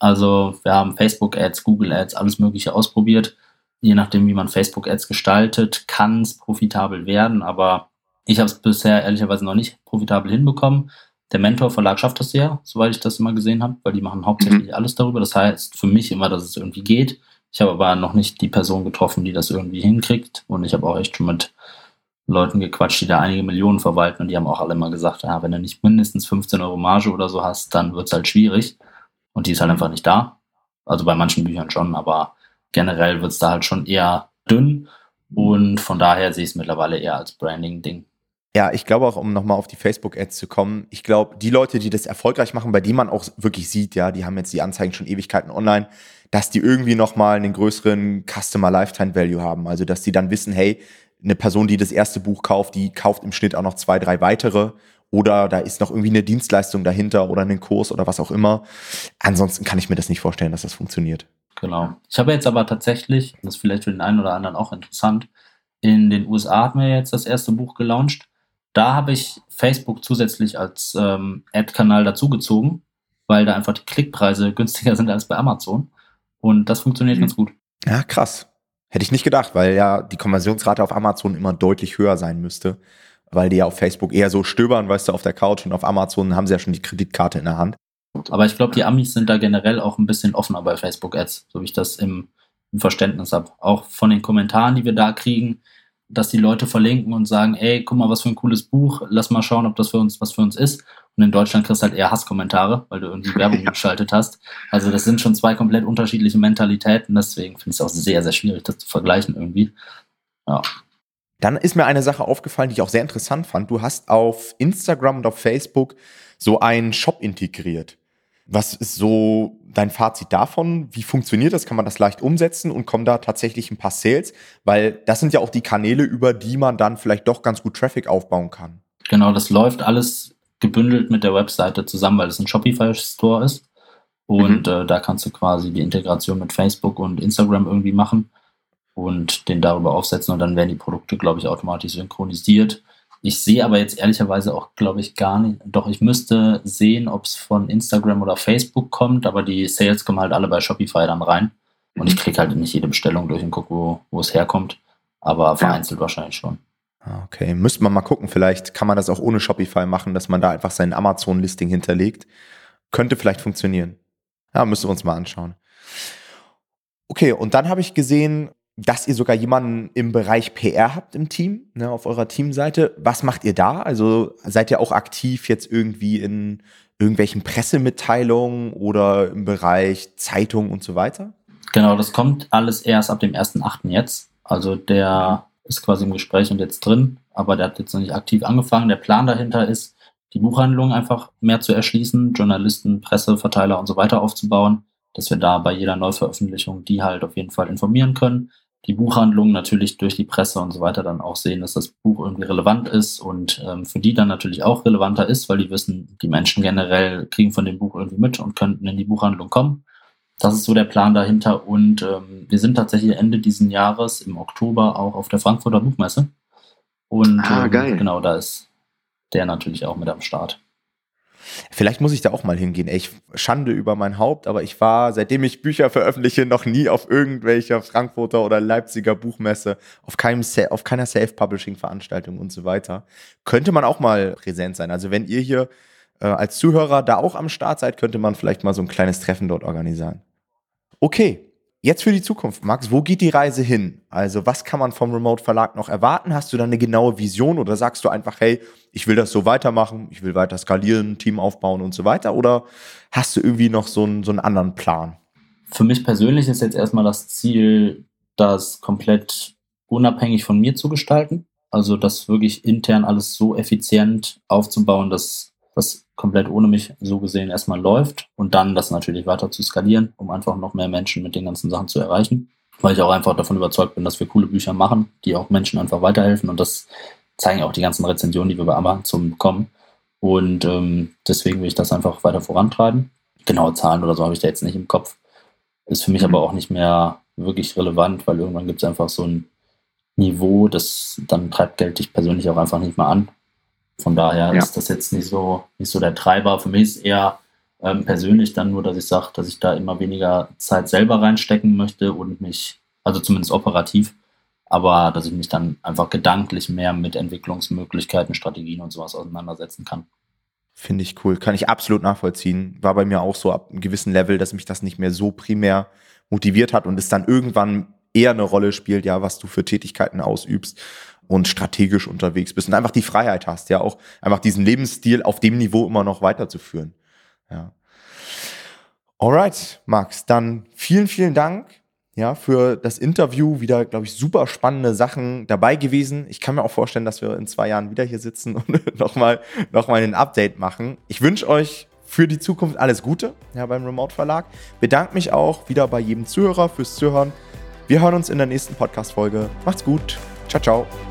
Also wir haben Facebook-Ads, Google-Ads, alles Mögliche ausprobiert je nachdem, wie man Facebook-Ads gestaltet, kann es profitabel werden, aber ich habe es bisher ehrlicherweise noch nicht profitabel hinbekommen. Der Mentor-Verlag schafft das ja, soweit ich das immer gesehen habe, weil die machen hauptsächlich mhm. alles darüber. Das heißt für mich immer, dass es irgendwie geht. Ich habe aber noch nicht die Person getroffen, die das irgendwie hinkriegt. Und ich habe auch echt schon mit Leuten gequatscht, die da einige Millionen verwalten und die haben auch alle immer gesagt, ja, wenn du nicht mindestens 15 Euro Marge oder so hast, dann wird es halt schwierig. Und die ist halt einfach nicht da. Also bei manchen Büchern schon, aber generell wird es da halt schon eher dünn und von daher sehe ich es mittlerweile eher als Branding-Ding. Ja, ich glaube auch, um nochmal auf die Facebook-Ads zu kommen, ich glaube, die Leute, die das erfolgreich machen, bei denen man auch wirklich sieht, ja, die haben jetzt die Anzeigen schon Ewigkeiten online, dass die irgendwie nochmal einen größeren Customer Lifetime Value haben. Also, dass die dann wissen, hey, eine Person, die das erste Buch kauft, die kauft im Schnitt auch noch zwei, drei weitere oder da ist noch irgendwie eine Dienstleistung dahinter oder ein Kurs oder was auch immer. Ansonsten kann ich mir das nicht vorstellen, dass das funktioniert. Genau. Ich habe jetzt aber tatsächlich, das ist vielleicht für den einen oder anderen auch interessant, in den USA hatten wir jetzt das erste Buch gelauncht. Da habe ich Facebook zusätzlich als ähm, Ad-Kanal dazugezogen, weil da einfach die Klickpreise günstiger sind als bei Amazon. Und das funktioniert mhm. ganz gut. Ja, krass. Hätte ich nicht gedacht, weil ja die Konversionsrate auf Amazon immer deutlich höher sein müsste, weil die ja auf Facebook eher so stöbern, weißt du, auf der Couch und auf Amazon haben sie ja schon die Kreditkarte in der Hand. Aber ich glaube, die Amis sind da generell auch ein bisschen offener bei Facebook-Ads, so wie ich das im, im Verständnis habe. Auch von den Kommentaren, die wir da kriegen, dass die Leute verlinken und sagen, ey, guck mal, was für ein cooles Buch, lass mal schauen, ob das für uns was für uns ist. Und in Deutschland kriegst du halt eher Hasskommentare, weil du irgendwie Werbung ja. geschaltet hast. Also das sind schon zwei komplett unterschiedliche Mentalitäten, deswegen finde ich es auch sehr, sehr schwierig, das zu vergleichen irgendwie. Ja. Dann ist mir eine Sache aufgefallen, die ich auch sehr interessant fand. Du hast auf Instagram und auf Facebook so einen Shop integriert. Was ist so dein Fazit davon? Wie funktioniert das? Kann man das leicht umsetzen und kommen da tatsächlich ein paar Sales? Weil das sind ja auch die Kanäle, über die man dann vielleicht doch ganz gut Traffic aufbauen kann. Genau, das läuft alles gebündelt mit der Webseite zusammen, weil es ein Shopify-Store ist. Und mhm. äh, da kannst du quasi die Integration mit Facebook und Instagram irgendwie machen und den darüber aufsetzen und dann werden die Produkte, glaube ich, automatisch synchronisiert. Ich sehe aber jetzt ehrlicherweise auch, glaube ich, gar nicht. Doch, ich müsste sehen, ob es von Instagram oder Facebook kommt, aber die Sales kommen halt alle bei Shopify dann rein. Und ich mhm. kriege halt nicht jede Bestellung durch und gucke, wo, wo es herkommt. Aber vereinzelt ja. wahrscheinlich schon. Ah, okay, müsste man mal gucken. Vielleicht kann man das auch ohne Shopify machen, dass man da einfach sein Amazon-Listing hinterlegt. Könnte vielleicht funktionieren. Ja, müssen wir uns mal anschauen. Okay, und dann habe ich gesehen, dass ihr sogar jemanden im Bereich PR habt im Team, ne, auf eurer Teamseite. Was macht ihr da? Also seid ihr auch aktiv jetzt irgendwie in irgendwelchen Pressemitteilungen oder im Bereich Zeitung und so weiter? Genau, das kommt alles erst ab dem 1.8. jetzt. Also der ist quasi im Gespräch und jetzt drin, aber der hat jetzt noch nicht aktiv angefangen. Der Plan dahinter ist, die Buchhandlung einfach mehr zu erschließen, Journalisten, Presseverteiler und so weiter aufzubauen, dass wir da bei jeder Neuveröffentlichung die halt auf jeden Fall informieren können die Buchhandlungen natürlich durch die Presse und so weiter dann auch sehen, dass das Buch irgendwie relevant ist und ähm, für die dann natürlich auch relevanter ist, weil die wissen, die Menschen generell kriegen von dem Buch irgendwie mit und könnten in die Buchhandlung kommen. Das ist so der Plan dahinter und ähm, wir sind tatsächlich Ende diesen Jahres im Oktober auch auf der Frankfurter Buchmesse und ah, ähm, genau da ist der natürlich auch mit am Start. Vielleicht muss ich da auch mal hingehen. Ey, ich schande über mein Haupt, aber ich war, seitdem ich Bücher veröffentliche, noch nie auf irgendwelcher Frankfurter oder Leipziger Buchmesse, auf, keinem, auf keiner Self-Publishing-Veranstaltung und so weiter. Könnte man auch mal präsent sein. Also wenn ihr hier äh, als Zuhörer da auch am Start seid, könnte man vielleicht mal so ein kleines Treffen dort organisieren. Okay, Jetzt für die Zukunft, Max, wo geht die Reise hin? Also, was kann man vom Remote Verlag noch erwarten? Hast du da eine genaue Vision oder sagst du einfach, hey, ich will das so weitermachen, ich will weiter skalieren, Team aufbauen und so weiter? Oder hast du irgendwie noch so einen, so einen anderen Plan? Für mich persönlich ist jetzt erstmal das Ziel, das komplett unabhängig von mir zu gestalten. Also, das wirklich intern alles so effizient aufzubauen, dass das komplett ohne mich so gesehen erstmal läuft und dann das natürlich weiter zu skalieren, um einfach noch mehr Menschen mit den ganzen Sachen zu erreichen. Weil ich auch einfach davon überzeugt bin, dass wir coole Bücher machen, die auch Menschen einfach weiterhelfen und das zeigen auch die ganzen Rezensionen, die wir bei Amazon bekommen. Und ähm, deswegen will ich das einfach weiter vorantreiben. Genaue Zahlen oder so habe ich da jetzt nicht im Kopf. Ist für mich aber auch nicht mehr wirklich relevant, weil irgendwann gibt es einfach so ein Niveau, das dann treibt Geld dich persönlich auch einfach nicht mehr an. Von daher ja. ist das jetzt nicht so, nicht so der Treiber. Für mich ist eher ähm, persönlich dann nur, dass ich sage, dass ich da immer weniger Zeit selber reinstecken möchte und mich, also zumindest operativ, aber dass ich mich dann einfach gedanklich mehr mit Entwicklungsmöglichkeiten, Strategien und sowas auseinandersetzen kann. Finde ich cool. Kann ich absolut nachvollziehen. War bei mir auch so ab einem gewissen Level, dass mich das nicht mehr so primär motiviert hat und es dann irgendwann eher eine Rolle spielt, ja, was du für Tätigkeiten ausübst und strategisch unterwegs bist und einfach die Freiheit hast, ja, auch einfach diesen Lebensstil auf dem Niveau immer noch weiterzuführen. Ja. Alright, Max, dann vielen, vielen Dank ja, für das Interview. Wieder, glaube ich, super spannende Sachen dabei gewesen. Ich kann mir auch vorstellen, dass wir in zwei Jahren wieder hier sitzen und nochmal noch mal ein Update machen. Ich wünsche euch für die Zukunft alles Gute ja, beim Remote Verlag. Bedanke mich auch wieder bei jedem Zuhörer fürs Zuhören. Wir hören uns in der nächsten Podcast-Folge. Macht's gut. Ciao, ciao.